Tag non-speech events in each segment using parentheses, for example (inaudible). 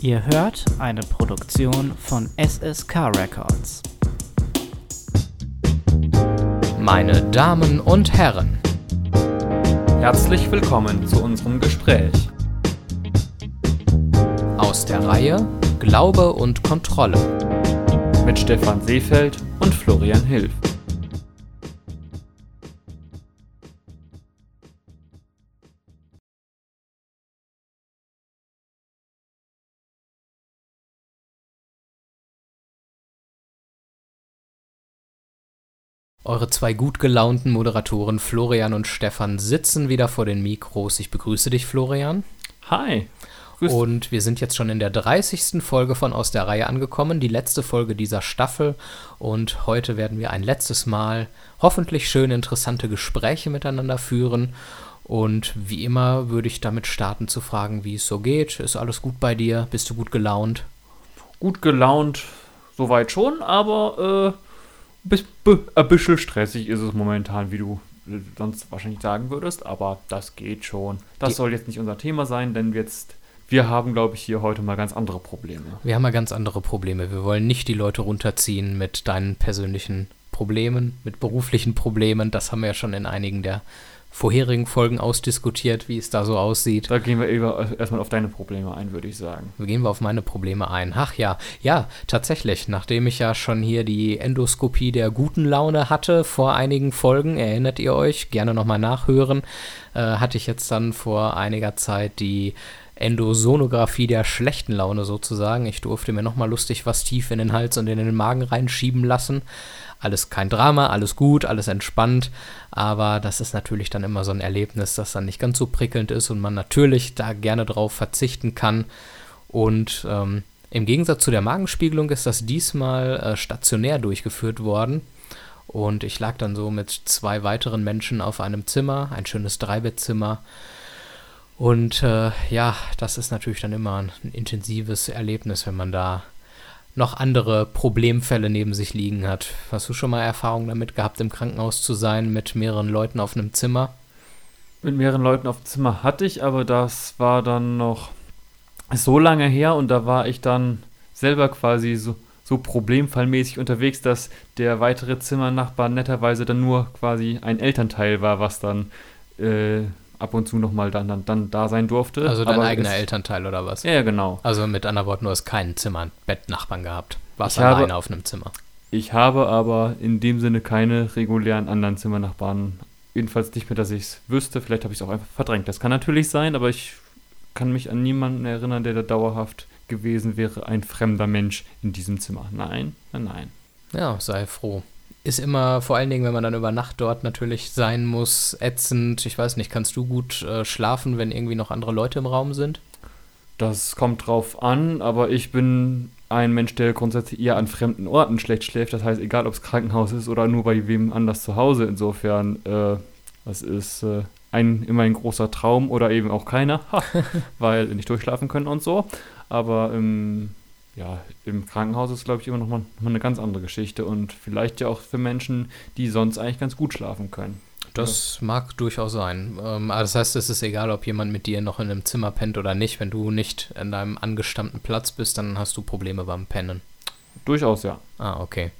Ihr hört eine Produktion von SSK Records. Meine Damen und Herren, Herzlich willkommen zu unserem Gespräch. aus der Reihe Glaube und Kontrolle mit Stefan Seefeld und Florian Hilf. Eure zwei gut gelaunten Moderatoren Florian und Stefan sitzen wieder vor den Mikros. Ich begrüße dich, Florian. Hi. Grüß Und wir sind jetzt schon in der 30. Folge von Aus der Reihe angekommen, die letzte Folge dieser Staffel. Und heute werden wir ein letztes Mal hoffentlich schöne, interessante Gespräche miteinander führen. Und wie immer würde ich damit starten zu fragen, wie es so geht. Ist alles gut bei dir? Bist du gut gelaunt? gut gelaunt, soweit schon, aber äh, ein bisschen stressig ist es momentan, wie du sonst wahrscheinlich sagen würdest, aber das geht schon. Das Die- soll jetzt nicht unser Thema sein, denn jetzt, wir haben, glaube ich, hier heute mal ganz andere Probleme. Wir haben ja ganz andere Probleme. Wir wollen nicht die Leute runterziehen mit deinen persönlichen Problemen, mit beruflichen Problemen. Das haben wir ja schon in einigen der vorherigen Folgen ausdiskutiert, wie es da so aussieht. Da gehen wir erstmal auf deine Probleme ein, würde ich sagen. Gehen wir auf meine Probleme ein. Ach ja, ja, tatsächlich. Nachdem ich ja schon hier die Endoskopie der guten Laune hatte vor einigen Folgen, erinnert ihr euch, gerne nochmal nachhören, äh, hatte ich jetzt dann vor einiger Zeit die Endosonographie der schlechten Laune sozusagen. Ich durfte mir nochmal lustig was tief in den Hals und in den Magen reinschieben lassen. Alles kein Drama, alles gut, alles entspannt, aber das ist natürlich dann immer so ein Erlebnis, das dann nicht ganz so prickelnd ist und man natürlich da gerne drauf verzichten kann. Und ähm, im Gegensatz zu der Magenspiegelung ist das diesmal äh, stationär durchgeführt worden. Und ich lag dann so mit zwei weiteren Menschen auf einem Zimmer, ein schönes Dreibettzimmer. Und äh, ja, das ist natürlich dann immer ein, ein intensives Erlebnis, wenn man da noch andere Problemfälle neben sich liegen hat. Hast du schon mal Erfahrung damit gehabt, im Krankenhaus zu sein mit mehreren Leuten auf einem Zimmer? Mit mehreren Leuten auf dem Zimmer hatte ich, aber das war dann noch so lange her und da war ich dann selber quasi so, so problemfallmäßig unterwegs, dass der weitere Zimmernachbar netterweise dann nur quasi ein Elternteil war, was dann äh, ab und zu nochmal dann, dann, dann da sein durfte. Also dein Aber eigener es- Elternteil oder was? Ja, genau. Also mit anderen Worten, du hast kein Zimmer, ein Bettnachbarn gehabt. Warst Ich habe- alleine auf einem Zimmer. Ich habe aber in dem Sinne keine regulären anderen Zimmernachbarn. Jedenfalls nicht mehr, dass ich es wüsste. Vielleicht habe ich es auch einfach verdrängt. Das kann natürlich sein, aber ich kann mich an niemanden erinnern, der da dauerhaft gewesen wäre, ein fremder Mensch in diesem Zimmer. Nein, nein, nein. Ja, sei froh. Ist immer, vor allen Dingen, wenn man dann über Nacht dort natürlich sein muss, ätzend. Ich weiß nicht, kannst du gut äh, schlafen, wenn irgendwie noch andere Leute im Raum sind? Das kommt drauf an, aber ich bin ein Mensch, der grundsätzlich eher an fremden Orten schlecht schläft. Das heißt, egal ob es Krankenhaus ist oder nur bei wem anders zu Hause. Insofern, äh, das ist äh, ein, immer ein großer Traum oder eben auch keiner, ha, (laughs) weil nicht durchschlafen können und so. Aber im, ja, im Krankenhaus ist, glaube ich, immer noch mal, noch mal eine ganz andere Geschichte und vielleicht ja auch für Menschen, die sonst eigentlich ganz gut schlafen können. Das mag durchaus sein. Ähm, aber das heißt, es ist egal, ob jemand mit dir noch in einem Zimmer pennt oder nicht. Wenn du nicht an deinem angestammten Platz bist, dann hast du Probleme beim Pennen. Durchaus, ja. Ah, okay.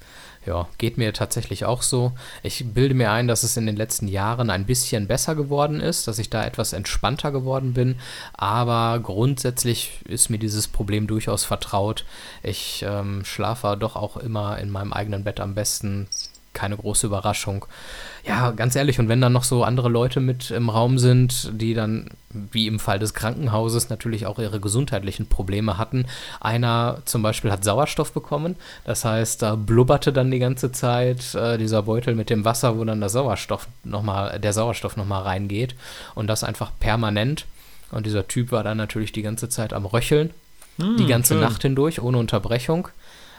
Ja, geht mir tatsächlich auch so. Ich bilde mir ein, dass es in den letzten Jahren ein bisschen besser geworden ist, dass ich da etwas entspannter geworden bin. Aber grundsätzlich ist mir dieses Problem durchaus vertraut. Ich ähm, schlafe doch auch immer in meinem eigenen Bett am besten. Keine große Überraschung. Ja, ganz ehrlich, und wenn dann noch so andere Leute mit im Raum sind, die dann, wie im Fall des Krankenhauses, natürlich auch ihre gesundheitlichen Probleme hatten. Einer zum Beispiel hat Sauerstoff bekommen, das heißt, da blubberte dann die ganze Zeit äh, dieser Beutel mit dem Wasser, wo dann der Sauerstoff nochmal, der Sauerstoff nochmal reingeht. Und das einfach permanent. Und dieser Typ war dann natürlich die ganze Zeit am Röcheln, die ganze schön. Nacht hindurch, ohne Unterbrechung.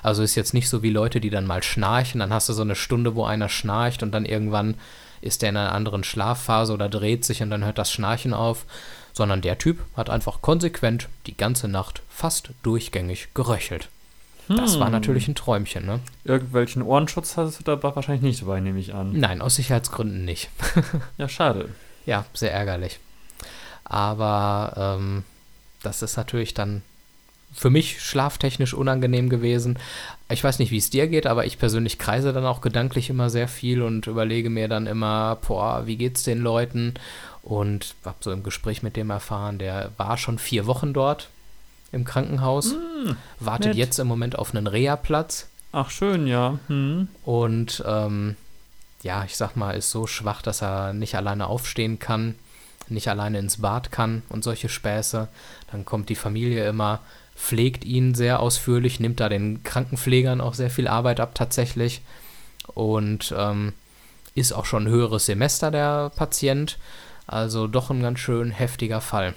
Also ist jetzt nicht so wie Leute, die dann mal schnarchen, dann hast du so eine Stunde, wo einer schnarcht und dann irgendwann ist der in einer anderen Schlafphase oder dreht sich und dann hört das Schnarchen auf, sondern der Typ hat einfach konsequent die ganze Nacht fast durchgängig geröchelt. Das war Hm. natürlich ein Träumchen, ne? Irgendwelchen Ohrenschutz hast du da wahrscheinlich nicht dabei, nehme ich an. Nein, aus Sicherheitsgründen nicht. (laughs) Ja, schade. Ja, sehr ärgerlich. Aber ähm, das ist natürlich dann für mich schlaftechnisch unangenehm gewesen. Ich weiß nicht, wie es dir geht, aber ich persönlich kreise dann auch gedanklich immer sehr viel und überlege mir dann immer, boah, wie geht's den Leuten? Und habe so im Gespräch mit dem erfahren, der war schon vier Wochen dort im Krankenhaus, Hm, wartet nett. jetzt im Moment auf einen Reha-Platz Ach, schön, ja. Hm. und ähm, ja, ich sag mal, ist so schwach, dass er nicht alleine aufstehen kann, nicht alleine ins Bad kann und solche Späße. Dann kommt die Familie immer, pflegt ihn sehr ausführlich, nimmt da den Krankenpflegern auch sehr viel Arbeit ab tatsächlich und ähm, ist auch schon höheres Semester der Patient. Also doch ein ganz schön heftiger Fall.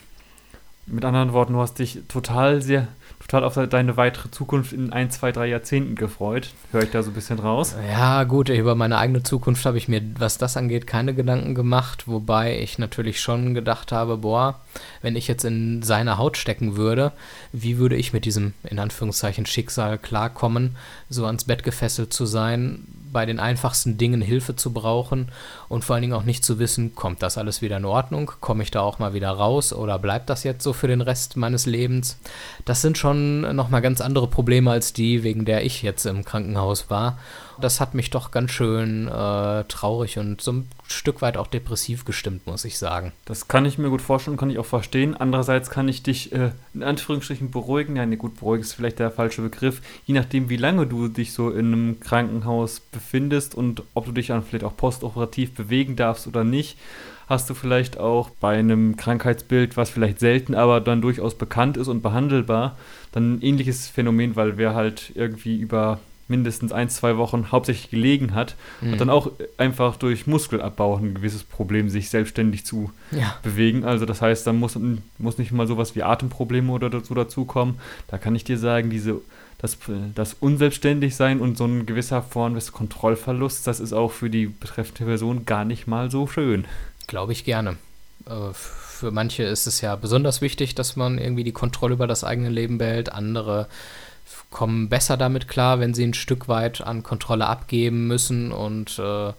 Mit anderen Worten, du hast dich total sehr, total auf deine weitere Zukunft in ein, zwei, drei Jahrzehnten gefreut. Höre ich da so ein bisschen raus? Ja, gut, über meine eigene Zukunft habe ich mir, was das angeht, keine Gedanken gemacht, wobei ich natürlich schon gedacht habe, boah, wenn ich jetzt in seine Haut stecken würde, wie würde ich mit diesem, in Anführungszeichen, Schicksal klarkommen, so ans Bett gefesselt zu sein, bei den einfachsten Dingen Hilfe zu brauchen und vor allen Dingen auch nicht zu wissen, kommt das alles wieder in Ordnung, komme ich da auch mal wieder raus oder bleibt das jetzt so für den Rest meines Lebens? Das sind schon nochmal ganz andere Probleme als die, wegen der ich jetzt im Krankenhaus war. Das hat mich doch ganz schön äh, traurig und so ein Stück weit auch depressiv gestimmt, muss ich sagen. Das kann ich mir gut vorstellen, kann ich auch verstehen. Andererseits kann ich dich äh, in Anführungsstrichen beruhigen. Ja, ne, gut, beruhigen ist vielleicht der falsche Begriff. Je nachdem, wie lange du dich so in einem Krankenhaus befindest und ob du dich dann vielleicht auch postoperativ bewegen darfst oder nicht, hast du vielleicht auch bei einem Krankheitsbild, was vielleicht selten, aber dann durchaus bekannt ist und behandelbar, dann ein ähnliches Phänomen, weil wer halt irgendwie über mindestens ein, zwei Wochen hauptsächlich gelegen hat Mhm. und dann auch einfach durch Muskelabbau ein gewisses Problem, sich selbstständig zu Ja, bewegen. Also das heißt, da muss, muss nicht mal sowas wie Atemprobleme oder so dazukommen. Da kann ich dir sagen, diese, das, das Unselbstständigsein und so ein gewisser Form des Kontrollverlusts, das ist auch für die betreffende Person gar nicht mal so schön. Glaube ich gerne. Äh, für manche ist es ja besonders wichtig, dass man irgendwie die Kontrolle über das eigene Leben behält. Andere kommen besser damit klar, wenn sie ein Stück weit an Kontrolle abgeben müssen und äh,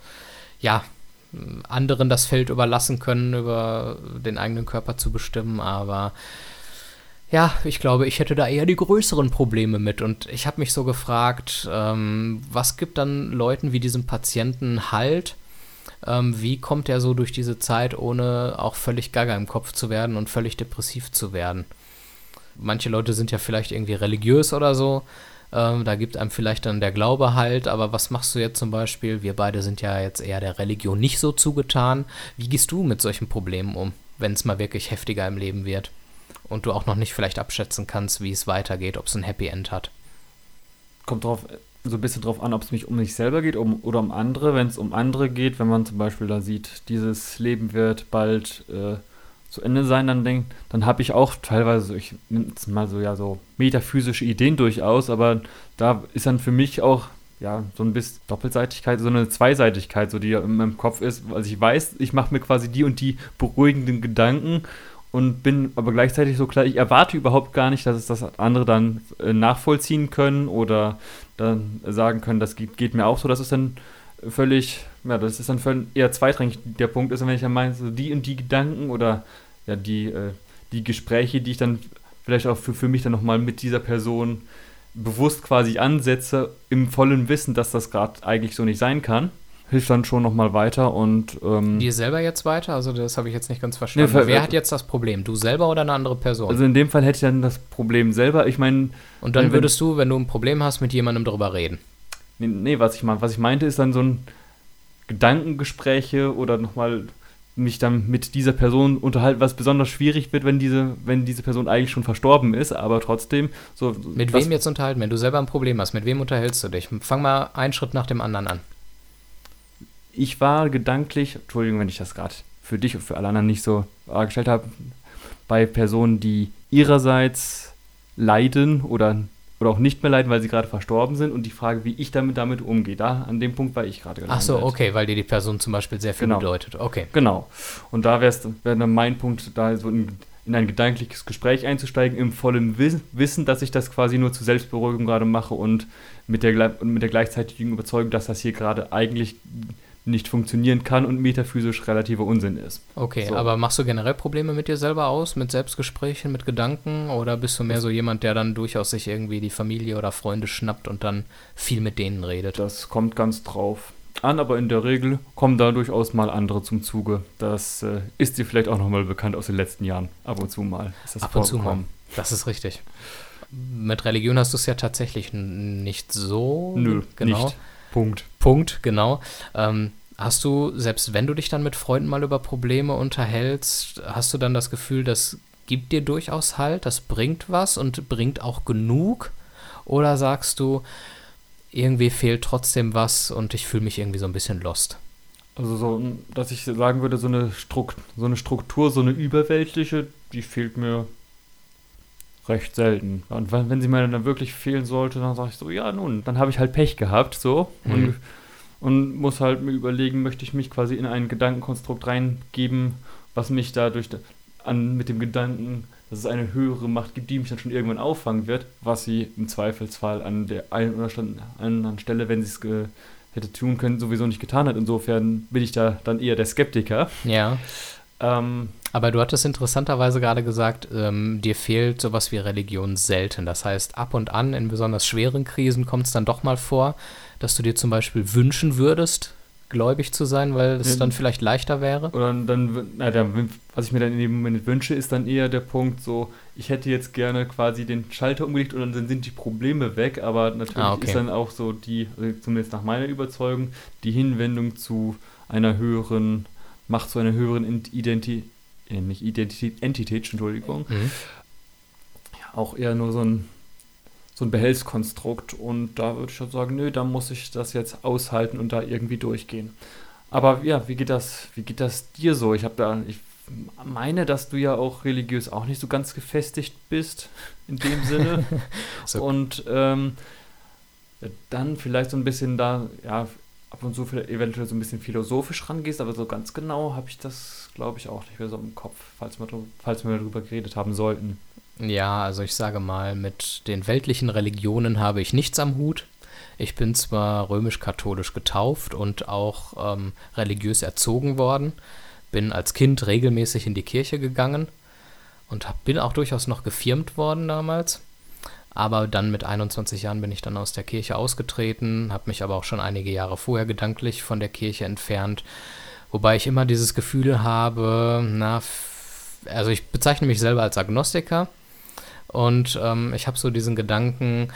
ja, anderen das Feld überlassen können, über den eigenen Körper zu bestimmen. Aber ja, ich glaube, ich hätte da eher die größeren Probleme mit. Und ich habe mich so gefragt, ähm, was gibt dann Leuten wie diesem Patienten Halt? Ähm, wie kommt er so durch diese Zeit, ohne auch völlig gaga im Kopf zu werden und völlig depressiv zu werden? Manche Leute sind ja vielleicht irgendwie religiös oder so. Ähm, da gibt einem vielleicht dann der Glaube halt. Aber was machst du jetzt zum Beispiel? Wir beide sind ja jetzt eher der Religion nicht so zugetan. Wie gehst du mit solchen Problemen um, wenn es mal wirklich heftiger im Leben wird? Und du auch noch nicht vielleicht abschätzen kannst, wie es weitergeht, ob es ein Happy End hat. Kommt drauf, so ein bisschen drauf an, ob es mich um mich selber geht um, oder um andere. Wenn es um andere geht, wenn man zum Beispiel da sieht, dieses Leben wird bald äh, zu Ende sein, dann denkt, dann habe ich auch teilweise, ich nehme jetzt mal so ja so metaphysische Ideen durchaus, aber da ist dann für mich auch ja so ein bisschen Doppelseitigkeit, so eine Zweiseitigkeit, so die in meinem Kopf ist. Also ich weiß, ich mache mir quasi die und die beruhigenden Gedanken und bin aber gleichzeitig so klar, ich erwarte überhaupt gar nicht, dass es das andere dann äh, nachvollziehen können oder dann sagen können, das geht, geht mir auch so. Das ist dann völlig, ja, das ist dann völlig eher zweitrangig. Der Punkt ist, wenn ich dann meine, so die und die Gedanken oder ja, die, äh, die Gespräche, die ich dann vielleicht auch für, für mich dann nochmal mit dieser Person bewusst quasi ansetze, im vollen Wissen, dass das gerade eigentlich so nicht sein kann, hilft dann schon nochmal weiter und ähm, Dir selber jetzt weiter? Also, das habe ich jetzt nicht ganz verstanden. ver- Wer hat jetzt das Problem? Du selber oder eine andere Person? also in dem Fall hätte ich dann das Problem selber. Ich meine, Und dann wenn- würdest du, wenn du ein Problem hast, mit jemandem darüber reden. Nee, nee, was ich, mein, was ich meinte, ist dann so ein Gedankengespräche oder nochmal mich dann mit dieser Person unterhalten, was besonders schwierig wird, wenn diese, wenn diese Person eigentlich schon verstorben ist, aber trotzdem so. Mit wem jetzt unterhalten? Wenn du selber ein Problem hast, mit wem unterhältst du dich? Fang mal einen Schritt nach dem anderen an. Ich war gedanklich, Entschuldigung, wenn ich das gerade für dich und für alle anderen nicht so dargestellt habe, bei Personen, die ihrerseits leiden oder, oder auch nicht mehr leiden, weil sie gerade verstorben sind und die Frage, wie ich damit, damit umgehe. Da, an dem Punkt war ich gerade Ach so, gelandet. okay, weil dir die Person zum Beispiel sehr viel Genau. bedeutet. Okay. Genau. Und da wäre dann mein Punkt, da so in, in ein gedankliches Gespräch einzusteigen, im vollen Wis Wissen, dass ich das quasi nur zur Selbstberuhigung gerade mache und mit der, mit der gleichzeitigen Überzeugung, dass das hier gerade eigentlich nicht funktionieren kann und metaphysisch relativer Unsinn ist. Okay, So. aber machst du generell Probleme mit dir selber aus, mit Selbstgesprächen, mit Gedanken? Oder bist du mehr so jemand, der dann durchaus sich irgendwie die Familie oder Freunde schnappt und dann viel mit denen redet? Das kommt ganz drauf an, aber in der Regel kommen da durchaus mal andere zum Zuge. Das äh, ist dir vielleicht auch nochmal bekannt aus den letzten Jahren. Ab und zu mal ist das Ab und zu mal. Das ist richtig. Mit Religion hast du es ja tatsächlich nicht so. Nö, genau. nicht. Punkt. Punkt, genau. Ähm, hast du, selbst wenn du dich dann mit Freunden mal über Probleme unterhältst, hast du dann das Gefühl, das gibt dir durchaus Halt, das bringt was und bringt auch genug? Oder sagst du, irgendwie fehlt trotzdem was und ich fühle mich irgendwie so ein bisschen lost? Also so, dass ich sagen würde, so eine, Strukt so eine Struktur, so eine überweltliche, die fehlt mir recht selten. Und wenn, wenn sie mir dann wirklich fehlen sollte, dann sage ich so, ja nun, dann habe ich halt Pech gehabt, so. Mhm. Und, und muss halt mir überlegen, möchte ich mich quasi in ein Gedankenkonstrukt reingeben, was mich dadurch an, mit dem Gedanken, dass es eine höhere Macht gibt, die mich dann schon irgendwann auffangen wird, was sie im Zweifelsfall an der einen oder anderen Stelle, wenn sie es hätte tun können, sowieso nicht getan hat. Insofern bin ich da dann eher der Skeptiker. Ja. Ähm, Aber du hattest interessanterweise gerade gesagt, ähm, dir fehlt sowas wie Religion selten. Das heißt, ab und an in besonders schweren Krisen kommt es dann doch mal vor, dass du dir zum Beispiel wünschen würdest, gläubig zu sein, weil es Ja. dann vielleicht leichter wäre. Oder dann, na, dann, was ich mir dann in dem Moment wünsche, ist dann eher der Punkt so, ich hätte jetzt gerne quasi den Schalter umgelegt und dann sind die Probleme weg, aber natürlich Ah, okay. ist dann auch so die, also zumindest nach meiner Überzeugung, die Hinwendung zu einer höheren Macht, zu einer höheren Identität, äh, nicht Identität, Entität, Entschuldigung, Mhm. auch eher nur so ein, so ein Behelfskonstrukt. Und da würde ich schon sagen, nö, da muss ich das jetzt aushalten und da irgendwie durchgehen. Aber ja, wie geht das, wie geht das dir so? Ich habe da, ich meine, dass du ja auch religiös auch nicht so ganz gefestigt bist, in dem Sinne. (laughs) So. Und ähm, dann vielleicht so ein bisschen da, ja, ab und zu eventuell so ein bisschen philosophisch rangehst, aber so ganz genau habe ich das, glaube ich, auch nicht mehr so im Kopf, falls wir, falls wir darüber geredet haben sollten. Ja, also ich sage mal, mit den weltlichen Religionen habe ich nichts am Hut. Ich bin zwar römisch-katholisch getauft und auch ähm, religiös erzogen worden, bin als Kind regelmäßig in die Kirche gegangen und hab, bin auch durchaus noch gefirmt worden damals. Aber dann mit 21 Jahren bin ich dann aus der Kirche ausgetreten, habe mich aber auch schon einige Jahre vorher gedanklich von der Kirche entfernt. Wobei ich immer dieses Gefühl habe, na, also ich bezeichne mich selber als Agnostiker und ähm, ich habe so diesen Gedanken,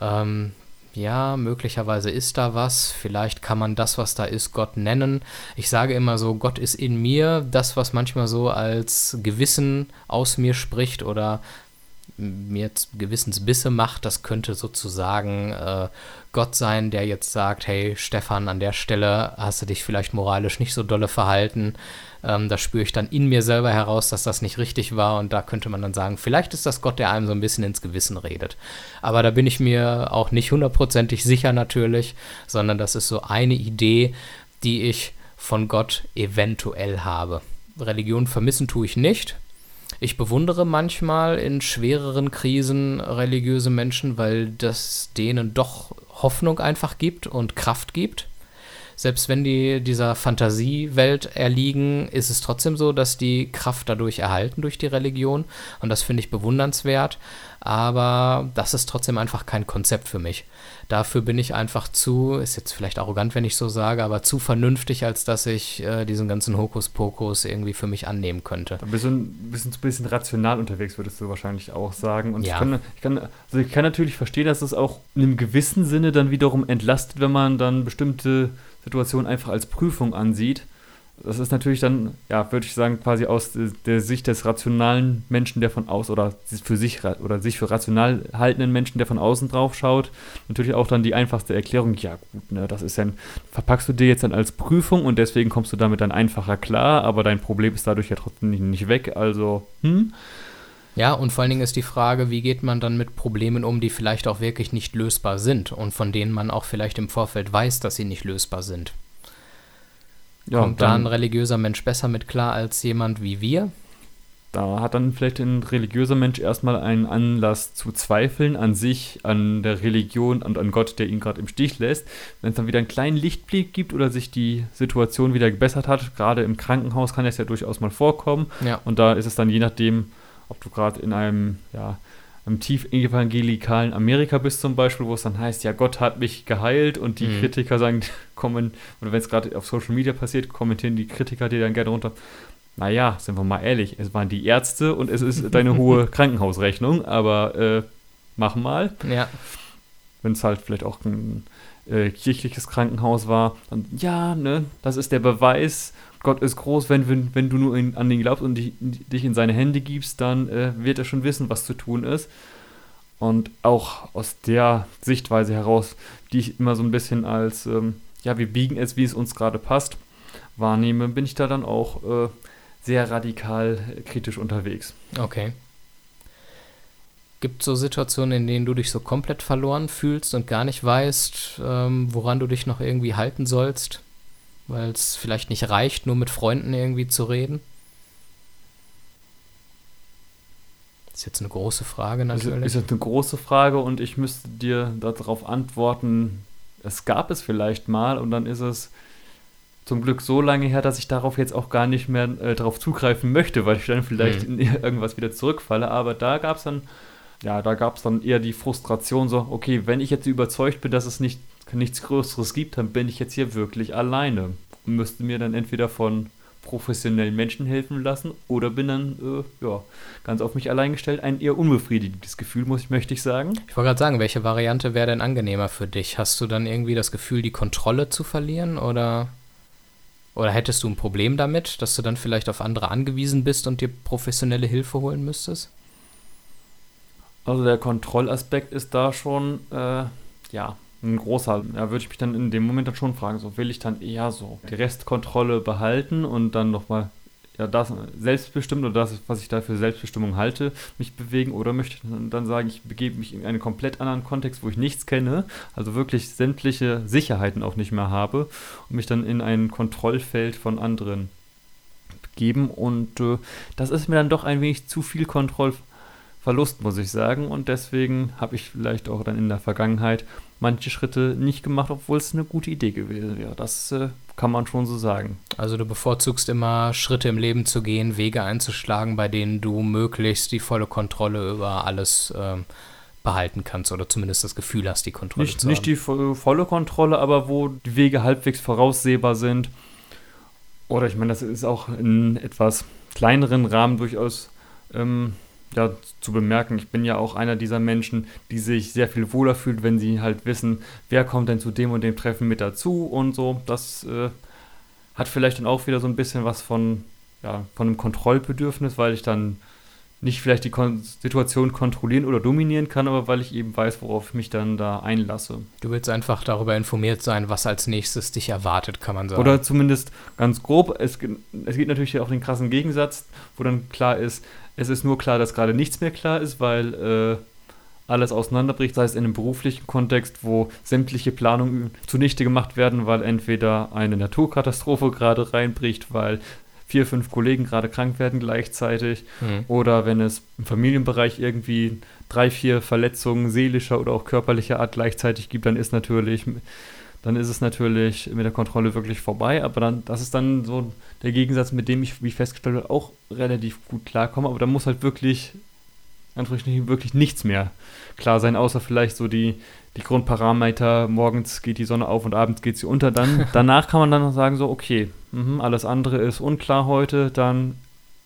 ähm, ja, möglicherweise ist da was, vielleicht kann man das, was da ist, Gott nennen. Ich sage immer so, Gott ist in mir, das, was manchmal so als Gewissen aus mir spricht oder mir jetzt Gewissensbisse macht, das könnte sozusagen äh, Gott sein, der jetzt sagt, hey Stefan, an der Stelle hast du dich vielleicht moralisch nicht so dolle verhalten. Ähm, da spüre ich dann in mir selber heraus, dass das nicht richtig war und da könnte man dann sagen, vielleicht ist das Gott, der einem so ein bisschen ins Gewissen redet. Aber da bin ich mir auch nicht hundertprozentig sicher natürlich, sondern das ist so eine Idee, die ich von Gott eventuell habe. Religion vermissen tue ich nicht. Ich bewundere manchmal in schwereren Krisen religiöse Menschen, weil das denen doch Hoffnung einfach gibt und Kraft gibt. Selbst wenn die dieser Fantasiewelt erliegen, ist es trotzdem so, dass die Kraft dadurch erhalten durch die Religion. Und das finde ich bewundernswert. Aber das ist trotzdem einfach kein Konzept für mich. Dafür bin ich einfach zu, ist jetzt vielleicht arrogant, wenn ich so sage, aber zu vernünftig, als dass ich äh, diesen ganzen Hokuspokus irgendwie für mich annehmen könnte. Da bist du ein bisschen, ein bisschen rational unterwegs, würdest du wahrscheinlich auch sagen. Und Ja. ich, kann, ich, kann, also ich kann natürlich verstehen, dass es auch in einem gewissen Sinne dann wiederum entlastet, wenn man dann bestimmte Situationen einfach als Prüfung ansieht. Das ist natürlich dann, ja, würde ich sagen, quasi aus der- Sicht des rationalen Menschen, der von aus oder für sich oder sich für rational haltenden Menschen, der von außen drauf schaut, natürlich auch dann die einfachste Erklärung, ja gut, ne, das ist dann, verpackst du dir jetzt dann als Prüfung und deswegen kommst du damit dann einfacher klar, aber dein Problem ist dadurch ja trotzdem nicht weg, also, hm? Ja, und vor allen Dingen ist die Frage, wie geht man dann mit Problemen um, die vielleicht auch wirklich nicht lösbar sind und von denen man auch vielleicht im Vorfeld weiß, dass sie nicht lösbar sind. Ja, Kommt da ein dann, religiöser Mensch besser mit klar als jemand wie wir? da hat dann vielleicht ein religiöser Mensch erstmal einen Anlass zu zweifeln an sich, an der Religion und an Gott, der ihn gerade im Stich lässt. Wenn es dann wieder einen kleinen Lichtblick gibt oder sich die Situation wieder gebessert hat, gerade im Krankenhaus kann es ja durchaus mal vorkommen. Ja. Und da ist es dann je nachdem, ob du gerade in einem, ja, einem tief evangelikalen Amerika bist zum Beispiel, wo es dann heißt, ja, Gott hat mich geheilt und die Mhm. Kritiker sagen, (laughs) kommen, oder wenn es gerade auf Social Media passiert, kommentieren die Kritiker dir dann gerne runter, naja, sind wir mal ehrlich, es waren die Ärzte und es ist deine (laughs) hohe Krankenhausrechnung, aber äh, mach mal. Ja. Wenn es halt vielleicht auch ein äh, kirchliches Krankenhaus war, dann ja, ne, das ist der Beweis, Gott ist groß, wenn, wenn, wenn du nur in, an ihn glaubst und dich, dich in seine Hände gibst, dann äh, wird er schon wissen, was zu tun ist. Und auch aus der Sichtweise heraus, die ich immer so ein bisschen als, ähm, ja, wir biegen es, wie es uns gerade passt, wahrnehme, bin ich da dann auch äh, sehr radikal äh, kritisch unterwegs. Okay. Gibt es so Situationen, in denen du dich so komplett verloren fühlst und gar nicht weißt, ähm, woran du dich noch irgendwie halten sollst? Weil es vielleicht nicht reicht, nur mit Freunden irgendwie zu reden? Das ist jetzt eine große Frage Das natürlich. ist jetzt eine große Frage und ich müsste dir darauf antworten, es gab es vielleicht mal und dann ist es zum Glück so lange her, dass ich darauf jetzt auch gar nicht mehr äh, darauf zugreifen möchte, weil ich dann vielleicht Mhm. in irgendwas wieder zurückfalle. Aber da gab es dann, ja, da gab es dann eher die Frustration so, okay, wenn ich jetzt überzeugt bin, dass es nicht, nichts Größeres gibt, dann bin ich jetzt hier wirklich alleine und müsste mir dann entweder von professionellen Menschen helfen lassen oder bin dann, äh, ja, ganz auf mich allein gestellt. Ein eher unbefriedigendes Gefühl, muss ich, möchte ich sagen. Ich wollte gerade sagen, welche Variante wäre denn angenehmer für dich? Hast du dann irgendwie das Gefühl, die Kontrolle zu verlieren oder, oder hättest du ein Problem damit, dass du dann vielleicht auf andere angewiesen bist und dir professionelle Hilfe holen müsstest? Also der Kontrollaspekt ist da schon, äh, ja, ein großer. Da würde ich mich dann in dem Moment dann schon fragen, so will ich dann eher so die Restkontrolle behalten und dann nochmal ja, das selbstbestimmt oder das, was ich da für Selbstbestimmung halte, mich bewegen oder möchte ich dann- sagen, ich begebe mich in einen komplett anderen Kontext, wo ich nichts kenne, also wirklich sämtliche Sicherheiten auch nicht mehr habe und mich dann in ein Kontrollfeld von anderen begeben und äh, das ist mir dann doch ein wenig zu viel Kontrollverlust, muss ich sagen und deswegen habe ich vielleicht auch dann in der Vergangenheit manche Schritte nicht gemacht, obwohl es eine gute Idee gewesen wäre. Das äh, kann man schon so sagen. Also du bevorzugst immer Schritte im Leben zu gehen, Wege einzuschlagen, bei denen du möglichst die volle Kontrolle über alles ähm, behalten kannst oder zumindest das Gefühl hast, die Kontrolle Nicht, zu nicht haben. die vo- volle Kontrolle, aber wo die Wege halbwegs voraussehbar sind. Oder ich meine, das ist auch in etwas kleineren Rahmen durchaus ähm, ja, zu bemerken. Ich bin ja auch einer dieser Menschen, die sich sehr viel wohler fühlt, wenn sie halt wissen, wer kommt denn zu dem und dem Treffen mit dazu und so. Das äh, hat vielleicht dann auch wieder so ein bisschen was von, ja, von einem Kontrollbedürfnis, weil ich dann nicht vielleicht die Kon Situation kontrollieren oder dominieren kann, aber weil ich eben weiß, worauf ich mich dann da einlasse. Du willst einfach darüber informiert sein, was als nächstes dich erwartet, kann man sagen. Oder zumindest ganz grob. Es, es gibt natürlich auch den krassen Gegensatz, wo dann klar ist, es ist nur klar, dass gerade nichts mehr klar ist, weil äh, alles auseinanderbricht, sei es in einem beruflichen Kontext, wo sämtliche Planungen zunichte gemacht werden, weil entweder eine Naturkatastrophe gerade reinbricht, weil vier, fünf Kollegen gerade krank werden gleichzeitig, Hm. oder wenn es im Familienbereich irgendwie drei, vier Verletzungen seelischer oder auch körperlicher Art gleichzeitig gibt, dann ist natürlich, dann ist es natürlich mit der Kontrolle wirklich vorbei. Aber dann, das ist dann so der Gegensatz, mit dem ich, wie ich festgestellt habe, auch relativ gut klarkomme. Aber da muss halt wirklich, Anführungsstrichen, wirklich nichts mehr klar sein, außer vielleicht so die, die Grundparameter, morgens geht die Sonne auf und abends geht sie unter. Dann, (laughs) danach kann man dann noch sagen, so, okay, mhm, alles andere ist unklar heute, dann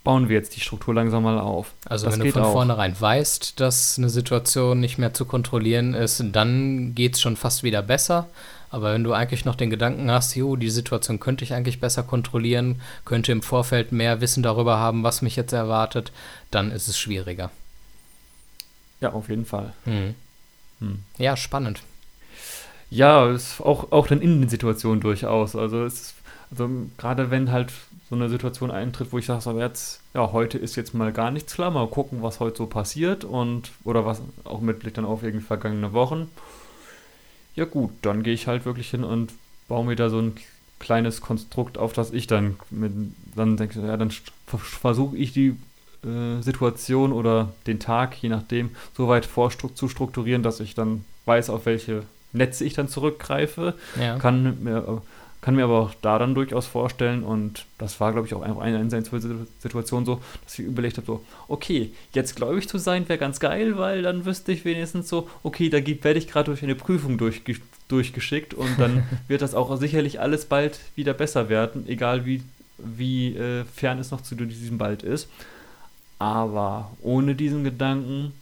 bauen wir jetzt die Struktur langsam mal auf. Also Das wenn du von auch. vornherein weißt, dass eine Situation nicht mehr zu kontrollieren ist, dann geht es schon fast wieder besser. Aber wenn du eigentlich noch den Gedanken hast, jo, die Situation könnte ich eigentlich besser kontrollieren, könnte im Vorfeld mehr Wissen darüber haben, was mich jetzt erwartet, dann ist es schwieriger. Ja, auf jeden Fall. Hm. Hm. Ja, spannend. Ja, ist auch, auch dann in den Situationen durchaus. Also ist, also gerade wenn halt so eine Situation eintritt, wo ich sage, so jetzt, ja, heute ist jetzt mal gar nichts klar, mal gucken, was heute so passiert und oder was auch mit Blick dann auf irgendwie vergangene Wochen. Ja gut, dann gehe ich halt wirklich hin und baue mir da so ein kleines Konstrukt auf, das ich dann mit, dann denke, ja, dann versuche ich die äh, Situation oder den Tag, je nachdem, so weit zu strukturieren, dass ich dann weiß, auf welche Netze ich dann zurückgreife. Ja. Kann mir kann mir aber auch da dann durchaus vorstellen, und das war, glaube ich, auch eine, eine Situation so, dass ich überlegt habe, so, okay, jetzt gläubig zu sein wäre ganz geil, weil dann wüsste ich wenigstens so, okay, da werde ich gerade durch eine Prüfung durchge durchgeschickt und dann (laughs) wird das auch sicherlich alles bald wieder besser werden, egal wie, wie äh, fern es noch zu diesem bald ist. Aber ohne diesen Gedanken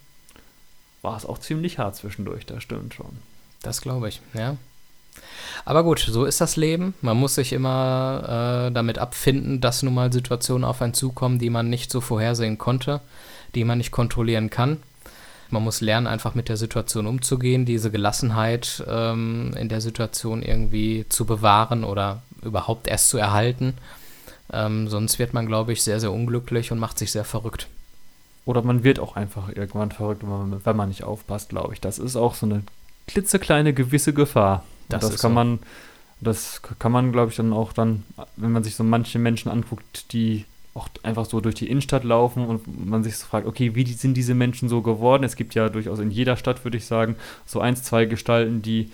war es auch ziemlich hart zwischendurch, das stimmt schon. Das glaube ich, ja. Aber gut, so ist das Leben. Man muss sich immer äh, damit abfinden, dass nun mal Situationen auf einen zukommen, die man nicht so vorhersehen konnte, die man nicht kontrollieren kann. Man muss lernen, einfach mit der Situation umzugehen, diese Gelassenheit ähm, in der Situation irgendwie zu bewahren oder überhaupt erst zu erhalten. Ähm, sonst wird man, glaube ich, sehr, sehr unglücklich und macht sich sehr verrückt. Oder man wird auch einfach irgendwann verrückt, wenn man, nicht aufpasst, glaube ich. Das ist auch so eine klitzekleine gewisse Gefahr. Das, das kann so. man, das kann man, glaube ich, dann auch dann, wenn man sich so manche Menschen anguckt, die auch einfach so durch die Innenstadt laufen und man sich so fragt, okay, wie sind diese Menschen so geworden? Es gibt ja durchaus in jeder Stadt, würde ich sagen, so eins, zwei Gestalten, die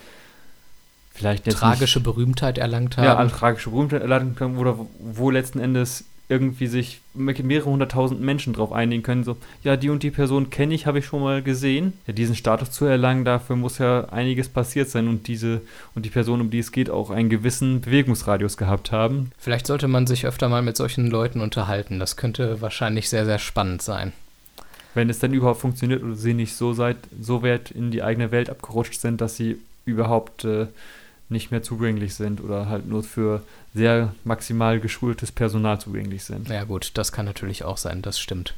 vielleicht tragische nicht, Berühmtheit erlangt haben. Ja, eine tragische Berühmtheit erlangt haben oder wo letzten Endes irgendwie sich mehrere hunderttausend Menschen drauf einigen können, so, ja, die und die Person kenne ich, habe ich schon mal gesehen. Ja, diesen Status zu erlangen, dafür muss ja einiges passiert sein und diese und die Person, um die es geht, auch einen gewissen Bewegungsradius gehabt haben. Vielleicht sollte man sich öfter mal mit solchen Leuten unterhalten. Das könnte wahrscheinlich sehr, sehr spannend sein. Wenn es dann überhaupt funktioniert oder sie nicht so, seit, so weit in die eigene Welt abgerutscht sind, dass sie überhaupt äh, nicht mehr zugänglich sind oder halt nur für sehr maximal geschultes Personal zugänglich sind. Ja gut, das kann natürlich auch sein, das stimmt.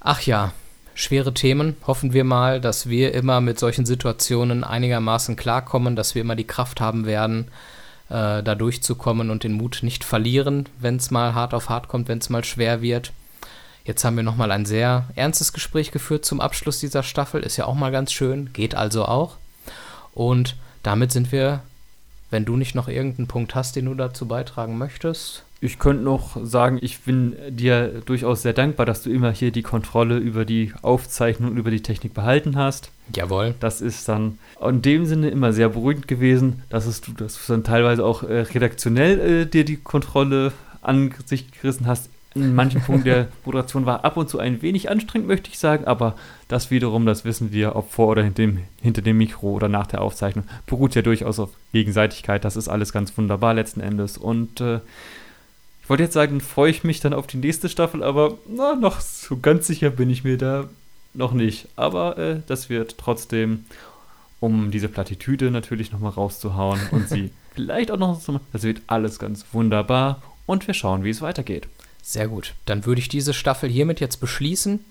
Ach ja, schwere Themen. Hoffen wir mal, dass wir immer mit solchen Situationen einigermaßen klarkommen, dass wir immer die Kraft haben werden, äh, da durchzukommen und den Mut nicht verlieren, wenn es mal hart auf hart kommt, wenn es mal schwer wird. Jetzt haben wir nochmal ein sehr ernstes Gespräch geführt zum Abschluss dieser Staffel. Ist ja auch mal ganz schön, geht also auch. Und damit sind wir, wenn du nicht noch irgendeinen Punkt hast, den du dazu beitragen möchtest. Ich könnte noch sagen, ich bin dir durchaus sehr dankbar, dass du immer hier die Kontrolle über die Aufzeichnung, über die Technik behalten hast. Jawohl. Das ist dann in dem Sinne immer sehr beruhigend gewesen, dass, es, dass du dann teilweise auch äh, redaktionell äh, dir die Kontrolle an sich gerissen hast in manchen Punkten der Moderation war ab und zu ein wenig anstrengend, möchte ich sagen, aber das wiederum, das wissen wir, ob vor oder hinter dem, hinter dem Mikro oder nach der Aufzeichnung, beruht ja durchaus auf Gegenseitigkeit. Das ist alles ganz wunderbar letzten Endes. Und äh, ich wollte jetzt sagen, freue ich mich dann auf die nächste Staffel, aber na, noch so ganz sicher bin ich mir da noch nicht. Aber äh, das wird trotzdem, um diese Plattitüde natürlich nochmal rauszuhauen und sie (laughs) vielleicht auch noch so, das wird alles ganz wunderbar und wir schauen, wie es weitergeht. Sehr gut. Dann würde ich diese Staffel hiermit jetzt beschließen.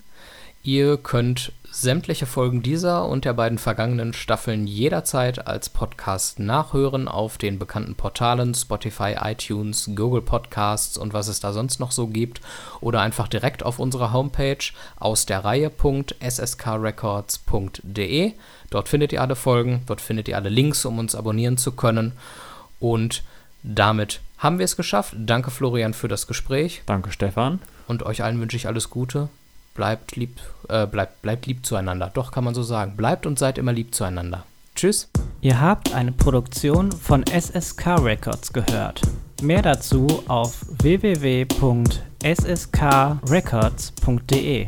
Ihr könnt sämtliche Folgen dieser und der beiden vergangenen Staffeln jederzeit als Podcast nachhören auf den bekannten Portalen Spotify, iTunes, Google Podcasts und was es da sonst noch so gibt oder einfach direkt auf unserer Homepage aus der Reihe.sskrecords.de. Dort findet ihr alle Folgen, dort findet ihr alle Links, um uns abonnieren zu können und damit haben wir es geschafft. Danke, Florian, für das Gespräch. Danke, Stefan. Und euch allen wünsche ich alles Gute. Bleibt lieb, äh, bleibt, bleibt lieb zueinander. Doch, kann man so sagen. Bleibt und seid immer lieb zueinander. Tschüss. Ihr habt eine Produktion von SSK Records gehört. Mehr dazu auf www.sskrecords.de.